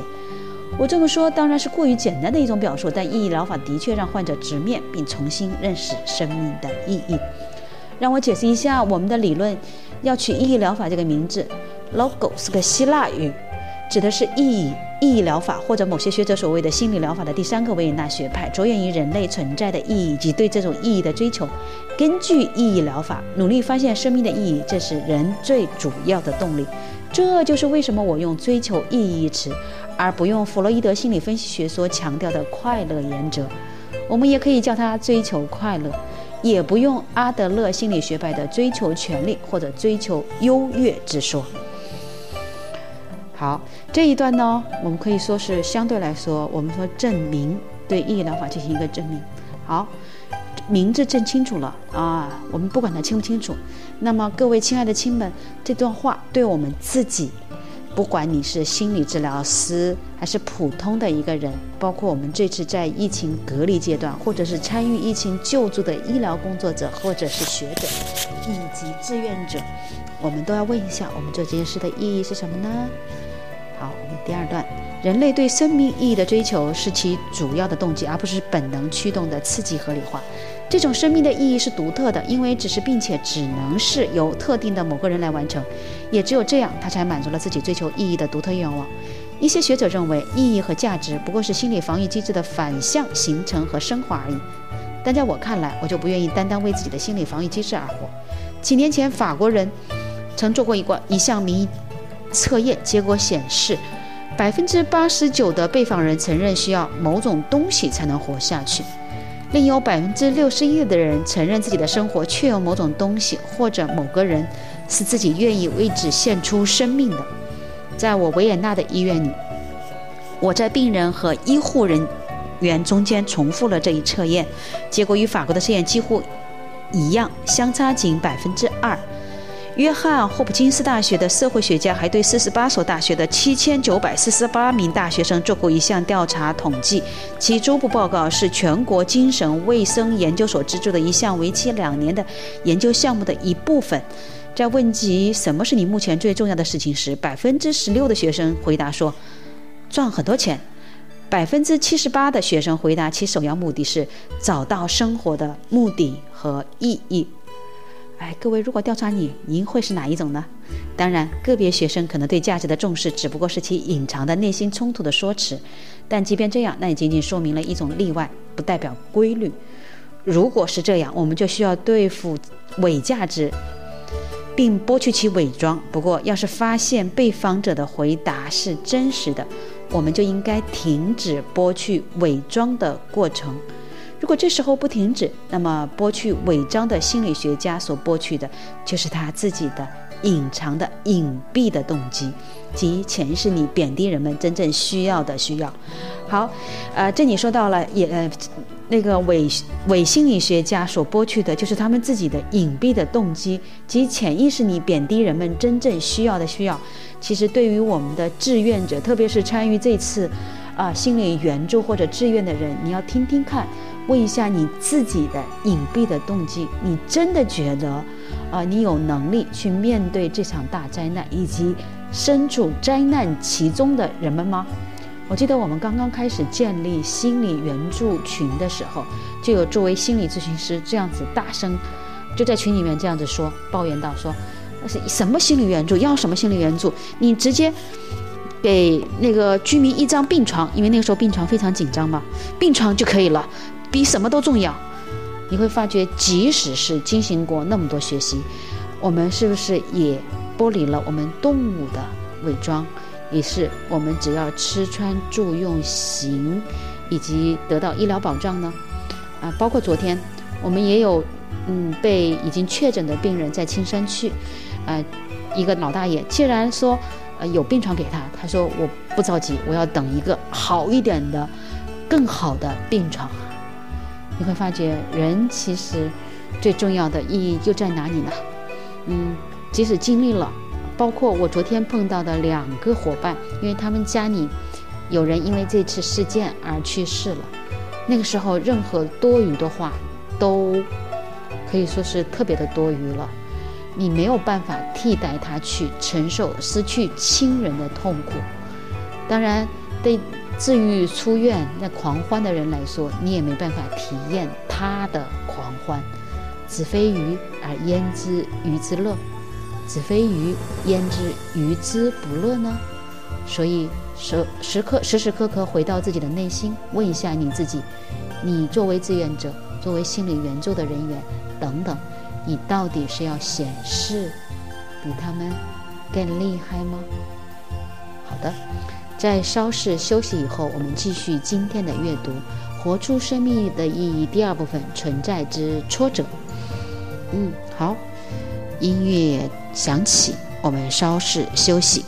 我这么说当然是过于简单的一种表述，但意义疗法的确让患者直面并重新认识生命的意义。让我解释一下我们的理论，要取意义疗法这个名字，logo 是个希腊语，指的是意义意义疗法或者某些学者所谓的心理疗法的第三个维也纳学派，着眼于人类存在的意义及对这种意义的追求。根据意义疗法，努力发现生命的意义，这是人最主要的动力。这就是为什么我用追求意义一词，而不用弗洛伊德心理分析学所强调的快乐原则。我们也可以叫它追求快乐。也不用阿德勒心理学派的追求权利或者追求优越之说。好，这一段呢，我们可以说是相对来说，我们说证明对意义疗法进行一个证明。好，名字证清楚了啊，我们不管它清不清楚。那么各位亲爱的亲们，这段话对我们自己。不管你是心理治疗师还是普通的一个人，包括我们这次在疫情隔离阶段，或者是参与疫情救助的医疗工作者，或者是学者以及志愿者，我们都要问一下：我们做这件事的意义是什么呢？好，我们第二段，人类对生命意义的追求是其主要的动机，而不是本能驱动的刺激合理化。这种生命的意义是独特的，因为只是并且只能是由特定的某个人来完成，也只有这样，他才满足了自己追求意义的独特愿望。一些学者认为，意义和价值不过是心理防御机制的反向形成和升华而已。但在我看来，我就不愿意单单为自己的心理防御机制而活。几年前，法国人曾做过一个一项民意测验，结果显示，百分之八十九的被访人承认需要某种东西才能活下去。另有百分之六十一的人承认自己的生活确有某种东西或者某个人是自己愿意为之献出生命的。在我维也纳的医院里，我在病人和医护人员中间重复了这一测验，结果与法国的试验几乎一样，相差仅百分之二。约翰霍普金斯大学的社会学家还对四十八所大学的七千九百四十八名大学生做过一项调查统计，其初步报告是全国精神卫生研究所资助的一项为期两年的研究项目的一部分。在问及什么是你目前最重要的事情时，百分之十六的学生回答说赚很多钱，百分之七十八的学生回答其首要目的是找到生活的目的和意义。哎，各位，如果调查你，您会是哪一种呢？当然，个别学生可能对价值的重视只不过是其隐藏的内心冲突的说辞，但即便这样，那也仅仅说明了一种例外，不代表规律。如果是这样，我们就需要对付伪价值，并剥去其伪装。不过，要是发现被访者的回答是真实的，我们就应该停止剥去伪装的过程。如果这时候不停止，那么剥去伪装的心理学家所剥去的，就是他自己的隐藏的隐蔽的动机，即潜意识里贬低人们真正需要的需要。好，呃，这里说到了也呃，那个伪伪心理学家所剥去的就是他们自己的隐蔽的动机，即潜意识里贬低人们真正需要的需要。其实对于我们的志愿者，特别是参与这次啊心理援助或者志愿的人，你要听听看，问一下你自己的隐蔽的动机，你真的觉得啊你有能力去面对这场大灾难，以及身处灾难其中的人们吗？我记得我们刚刚开始建立心理援助群的时候，就有作为心理咨询师这样子大声，就在群里面这样子说，抱怨到说，那是什么心理援助？要什么心理援助？你直接给那个居民一张病床，因为那个时候病床非常紧张嘛，病床就可以了，比什么都重要。你会发觉，即使是进行过那么多学习，我们是不是也剥离了我们动物的伪装？也是我们只要吃穿住用行，以及得到医疗保障呢？啊，包括昨天我们也有，嗯，被已经确诊的病人在青山区，啊，一个老大爷，既然说，呃，有病床给他，他说我不着急，我要等一个好一点的、更好的病床。你会发觉，人其实最重要的意义就在哪里呢？嗯，即使经历了。包括我昨天碰到的两个伙伴，因为他们家里有人因为这次事件而去世了。那个时候，任何多余的话都可以说是特别的多余了。你没有办法替代他去承受失去亲人的痛苦。当然，对至于出院那狂欢的人来说，你也没办法体验他的狂欢。子非鱼而焉知鱼之乐？子非鱼，焉知鱼之不乐呢？所以时时刻时时刻刻回到自己的内心，问一下你自己：你作为志愿者，作为心理援助的人员等等，你到底是要显示比他们更厉害吗？好的，在稍事休息以后，我们继续今天的阅读，《活出生命的意义》第二部分：存在之挫折。嗯，好。音乐响起，我们稍事休息。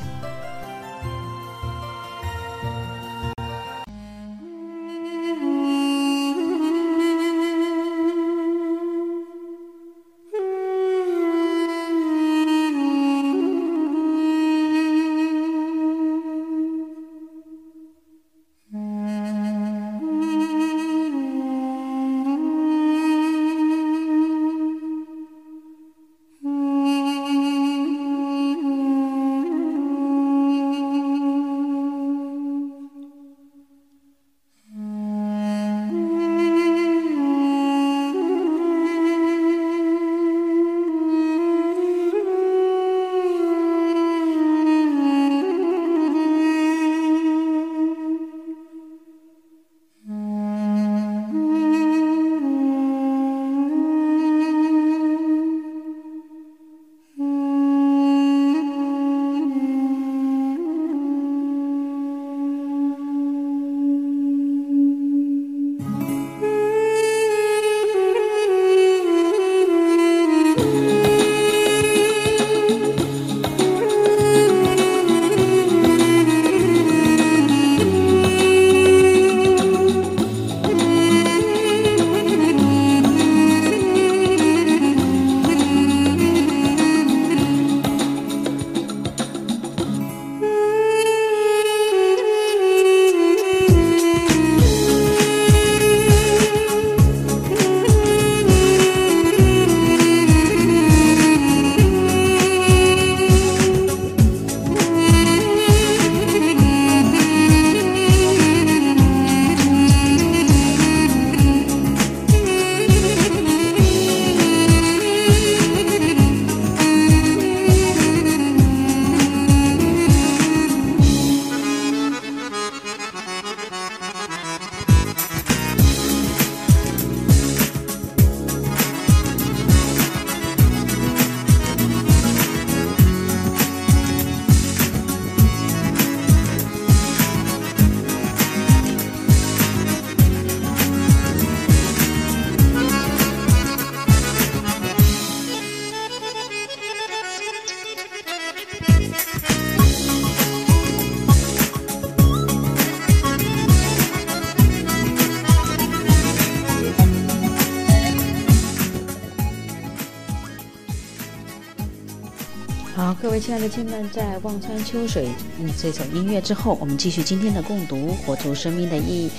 各位亲们，在望穿秋水嗯这首音乐之后，我们继续今天的共读，活出生命的意义。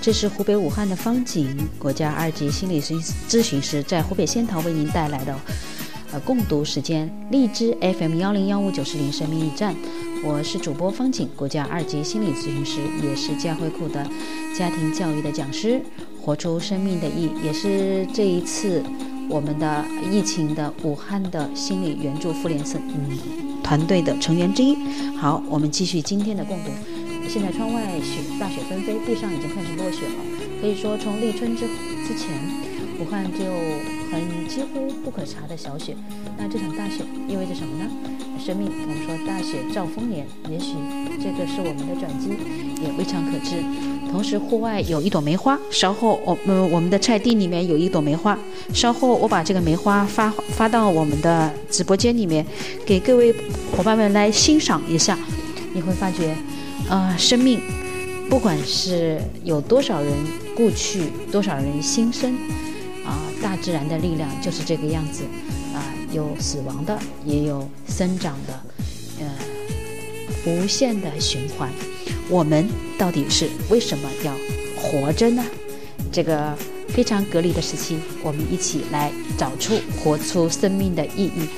这是湖北武汉的方景，国家二级心理咨询师，在湖北仙桃为您带来的呃共读时间，荔枝 FM 幺零幺五九四零生命驿站。我是主播方景，国家二级心理咨询师，也是教会库的家庭教育的讲师。活出生命的意义，也是这一次。我们的疫情的武汉的心理援助妇联社嗯团队的成员之一。好，我们继续今天的共读。现在窗外雪大雪纷飞，地上已经开始落雪了。可以说，从立春之之前，武汉就很几乎不可查的小雪。那这场大雪意味着什么呢？生命，我们说大雪兆丰年，也许这个是我们的转机，也未尝可知。同时，户外有一朵梅花。稍后，我们我们的菜地里面有一朵梅花。稍后，我把这个梅花发发到我们的直播间里面，给各位伙伴们来欣赏一下。你会发觉，呃，生命，不管是有多少人故去，多少人新生，啊，大自然的力量就是这个样子，啊，有死亡的，也有生长的，呃，无限的循环。我们到底是为什么要活着呢？这个非常隔离的时期，我们一起来找出活出生命的意义。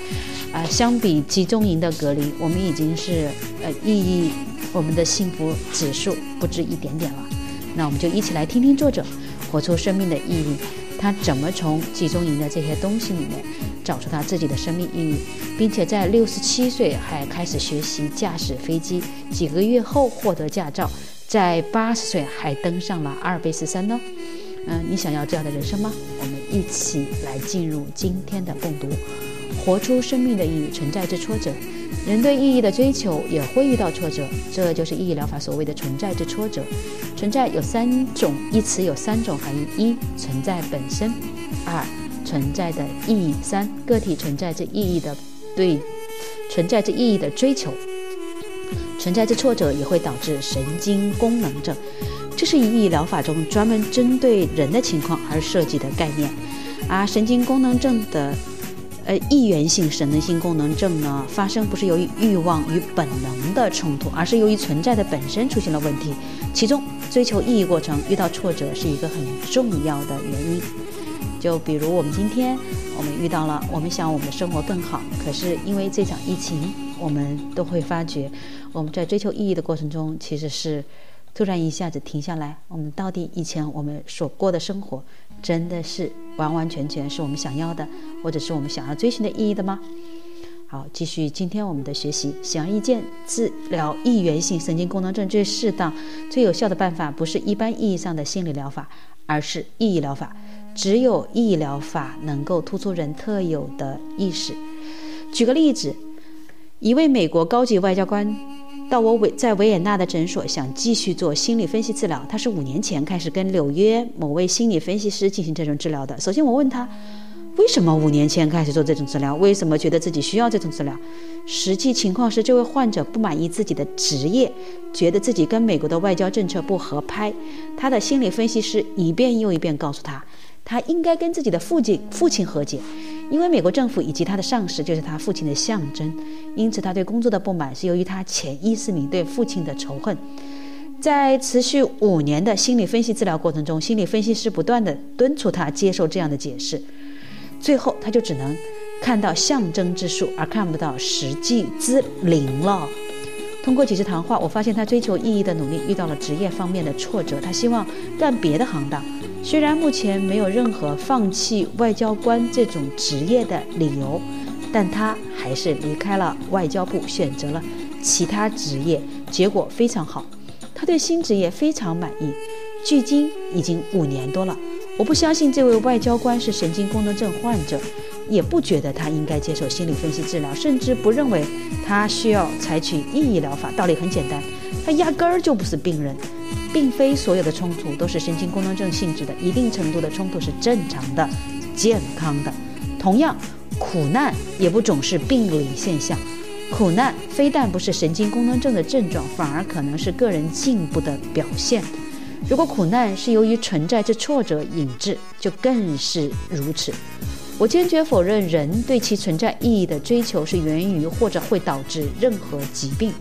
啊，相比集中营的隔离，我们已经是呃意义，我们的幸福指数不止一点点了。那我们就一起来听听作者活出生命的意义，他怎么从集中营的这些东西里面找出他自己的生命意义。并且在六十七岁还开始学习驾驶飞机，几个月后获得驾照，在八十岁还登上了阿尔卑斯山呢。嗯，你想要这样的人生吗？我们一起来进入今天的共读，活出生命的意义存在着挫折。人对意义的追求也会遇到挫折，这就是意义疗法所谓的存在之挫折。存在有三种，一词有三种含义：一、存在本身；二、存在的意义；三、个体存在着意义的。对存在着意义的追求，存在着挫折也会导致神经功能症。这是意义疗法中专门针对人的情况而设计的概念。而神经功能症的呃意愿性神经性功能症呢，发生不是由于欲望与本能的冲突，而是由于存在的本身出现了问题。其中，追求意义过程遇到挫折是一个很重要的原因。就比如我们今天。我们遇到了，我们想我们的生活更好，可是因为这场疫情，我们都会发觉，我们在追求意义的过程中，其实是突然一下子停下来。我们到底以前我们所过的生活，真的是完完全全是我们想要的，或者是我们想要追寻的意义的吗？好，继续今天我们的学习。显而易见，治疗易源性神经功能症最适当、最有效的办法，不是一般意义上的心理疗法，而是意义疗法。只有意义疗法能够突出人特有的意识。举个例子，一位美国高级外交官到我维在维也纳的诊所，想继续做心理分析治疗。他是五年前开始跟纽约某位心理分析师进行这种治疗的。首先，我问他，为什么五年前开始做这种治疗？为什么觉得自己需要这种治疗？实际情况是，这位患者不满意自己的职业，觉得自己跟美国的外交政策不合拍。他的心理分析师一遍又一遍告诉他。他应该跟自己的父亲父亲和解，因为美国政府以及他的上司就是他父亲的象征。因此，他对工作的不满是由于他潜意识里对父亲的仇恨。在持续五年的心理分析治疗过程中，心理分析师不断地敦促他接受这样的解释，最后他就只能看到象征之树，而看不到实际之灵了。通过几次谈话，我发现他追求意义的努力遇到了职业方面的挫折，他希望干别的行当。虽然目前没有任何放弃外交官这种职业的理由，但他还是离开了外交部，选择了其他职业，结果非常好。他对新职业非常满意，距今已经五年多了。我不相信这位外交官是神经功能症患者，也不觉得他应该接受心理分析治疗，甚至不认为他需要采取意义疗法。道理很简单，他压根儿就不是病人。并非所有的冲突都是神经功能症性质的，一定程度的冲突是正常的、健康的。同样，苦难也不总是病理现象，苦难非但不是神经功能症的症状，反而可能是个人进步的表现。如果苦难是由于存在着挫折引致，就更是如此。我坚决否认人对其存在意义的追求是源于或者会导致任何疾病。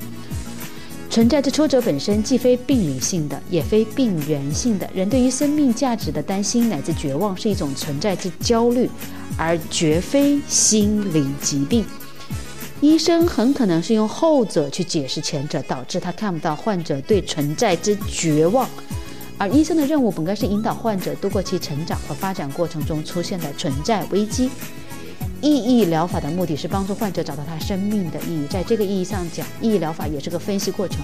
存在之挫折本身既非病理性的，也非病原性的。人对于生命价值的担心乃至绝望是一种存在之焦虑，而绝非心理疾病。医生很可能是用后者去解释前者，导致他看不到患者对存在之绝望。而医生的任务本该是引导患者度过其成长和发展过程中出现的存在危机。意义疗法的目的是帮助患者找到他生命的意义。在这个意义上讲，意义疗法也是个分析过程，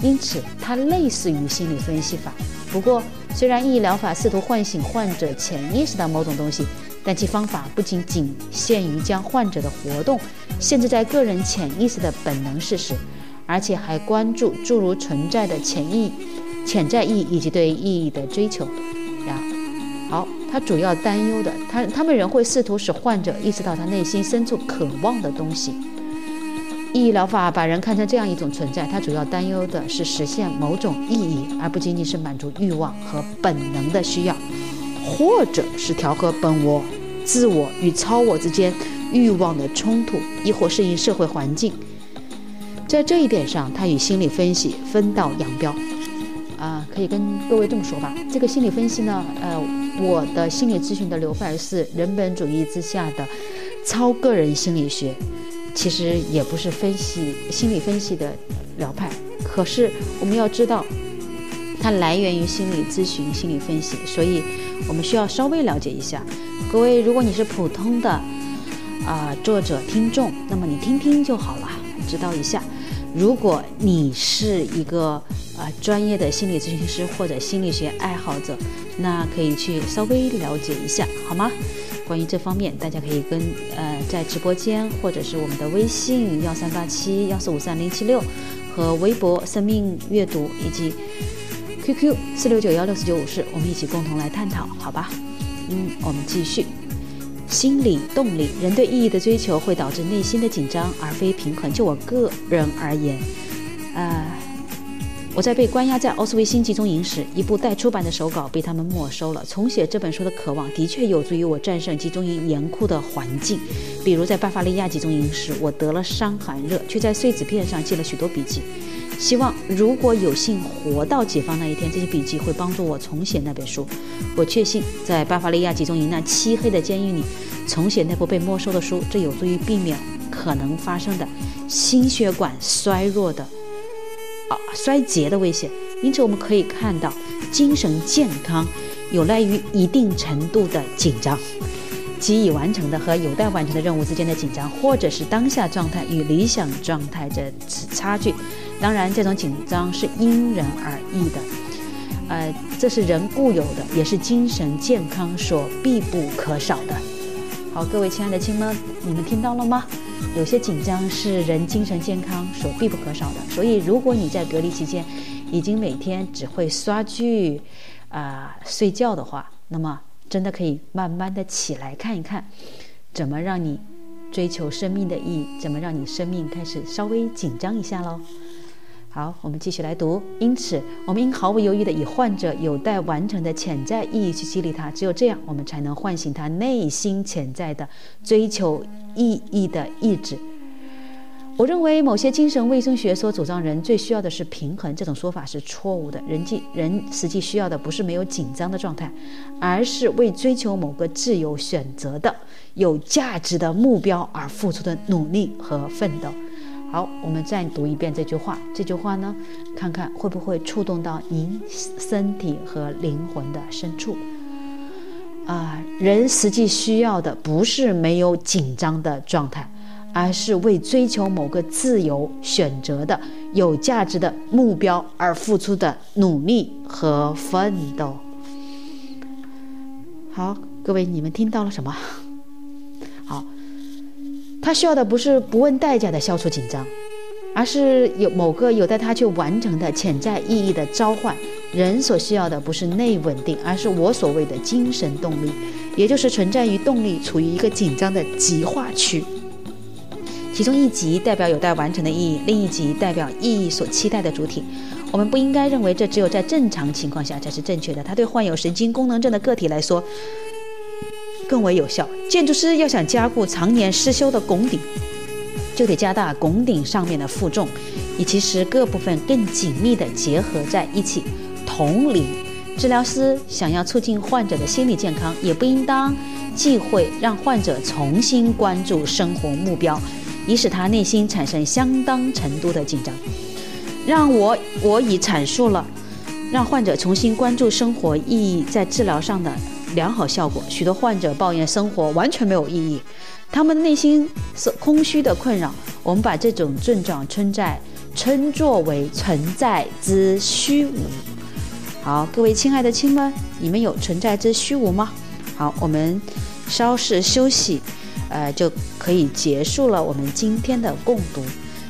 因此它类似于心理分析法。不过，虽然意义疗法试图唤醒患者潜意识的某种东西，但其方法不仅仅限于将患者的活动限制在个人潜意识的本能事实，而且还关注诸如存在的潜意、潜在意义以及对意义的追求。他主要担忧的，他他们仍会试图使患者意识到他内心深处渴望的东西。意义疗法把人看成这样一种存在，他主要担忧的是实现某种意义，而不仅仅是满足欲望和本能的需要，或者是调和本我、自我与超我之间欲望的冲突，亦或适应社会环境。在这一点上，他与心理分析分道扬镳。啊，可以跟各位这么说吧，这个心理分析呢，呃，我的心理咨询的流派是人本主义之下的超个人心理学，其实也不是分析心理分析的流派。可是我们要知道，它来源于心理咨询、心理分析，所以我们需要稍微了解一下。各位，如果你是普通的啊作者听众，那么你听听就好了，知道一下。如果你是一个啊专业的心理咨询师或者心理学爱好者，那可以去稍微了解一下，好吗？关于这方面，大家可以跟呃在直播间或者是我们的微信幺三八七幺四五三零七六和微博生命阅读以及 QQ 四六九幺六四九五四，我们一起共同来探讨，好吧？嗯，我们继续。心理动力，人对意义的追求会导致内心的紧张，而非平衡。就我个人而言，呃，我在被关押在奥斯维辛集中营时，一部待出版的手稿被他们没收了。重写这本书的渴望的确有助于我战胜集中营严酷的环境。比如在巴伐利亚集中营时，我得了伤寒热，却在碎纸片上记了许多笔记。希望如果有幸活到解放那一天，这些笔记会帮助我重写那本书。我确信，在巴伐利亚集中营那漆黑的监狱里，重写那部被没收的书，这有助于避免可能发生的心血管衰弱的啊衰竭的危险。因此，我们可以看到，精神健康有赖于一定程度的紧张。即已完成的和有待完成的任务之间的紧张，或者是当下状态与理想状态的差距。当然，这种紧张是因人而异的，呃，这是人固有的，也是精神健康所必不可少的。好，各位亲爱的亲们，你们听到了吗？有些紧张是人精神健康所必不可少的。所以，如果你在隔离期间已经每天只会刷剧啊睡觉的话，那么。真的可以慢慢的起来看一看，怎么让你追求生命的意义？怎么让你生命开始稍微紧张一下喽？好，我们继续来读。因此，我们应毫不犹豫的以患者有待完成的潜在意义去激励他，只有这样，我们才能唤醒他内心潜在的追求意义的意志。我认为某些精神卫生学所主张人最需要的是平衡，这种说法是错误的。人际人实际需要的不是没有紧张的状态，而是为追求某个自由选择的、有价值的目标而付出的努力和奋斗。好，我们再读一遍这句话。这句话呢，看看会不会触动到您身体和灵魂的深处。啊，人实际需要的不是没有紧张的状态。而是为追求某个自由选择的有价值的目标而付出的努力和奋斗。好，各位，你们听到了什么？他需要的不是不问代价的消除紧张，而是有某个有待他去完成的潜在意义的召唤。人所需要的不是内稳定，而是我所谓的精神动力，也就是存在于动力处于一个紧张的极化区。其中一级代表有待完成的意义，另一级代表意义所期待的主体。我们不应该认为这只有在正常情况下才是正确的。它对患有神经功能症的个体来说，更为有效。建筑师要想加固常年失修的拱顶，就得加大拱顶上面的负重，以及使各部分更紧密地结合在一起。同理，治疗师想要促进患者的心理健康，也不应当忌讳让患者重新关注生活目标，以使他内心产生相当程度的紧张。让我我已阐述了让患者重新关注生活意义在治疗上的良好效果。许多患者抱怨生活完全没有意义，他们内心是空虚的困扰。我们把这种症状称在称作为存在之虚无。好，各位亲爱的亲们，你们有存在之虚无吗？好，我们稍事休息，呃，就可以结束了我们今天的共读。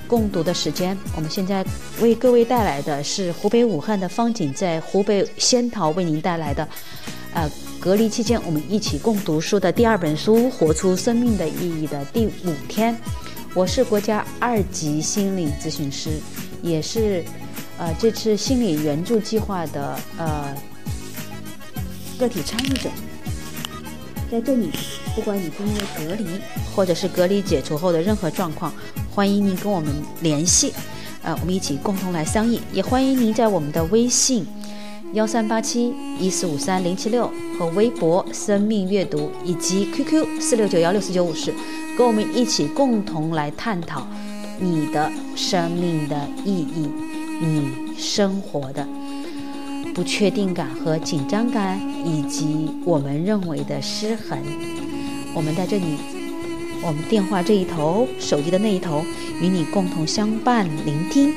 共读的时间，我们现在为各位带来的是湖北武汉的方景在湖北仙桃为您带来的，呃，隔离期间我们一起共读书的第二本书《活出生命的意义》的第五天。我是国家二级心理咨询师，也是。呃，这次心理援助计划的呃个体参与者，在这里，不管你是因为隔离，或者是隔离解除后的任何状况，欢迎您跟我们联系，呃，我们一起共同来商议。也欢迎您在我们的微信幺三八七一四五三零七六和微博生命阅读以及 QQ 四六九幺六四九五四，跟我们一起共同来探讨你的生命的意义。你生活的不确定感和紧张感，以及我们认为的失衡，我们在这里，我们电话这一头，手机的那一头，与你共同相伴聆听。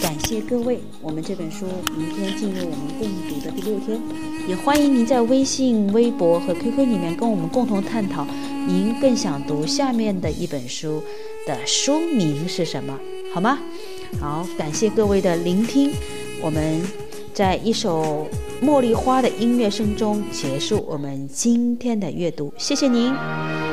感谢各位，我们这本书明天进入我们共读的第六天，也欢迎您在微信、微博和 QQ 里面跟我们共同探讨，您更想读下面的一本书的书名是什么，好吗？好，感谢各位的聆听。我们在一首茉莉花的音乐声中结束我们今天的阅读，谢谢您。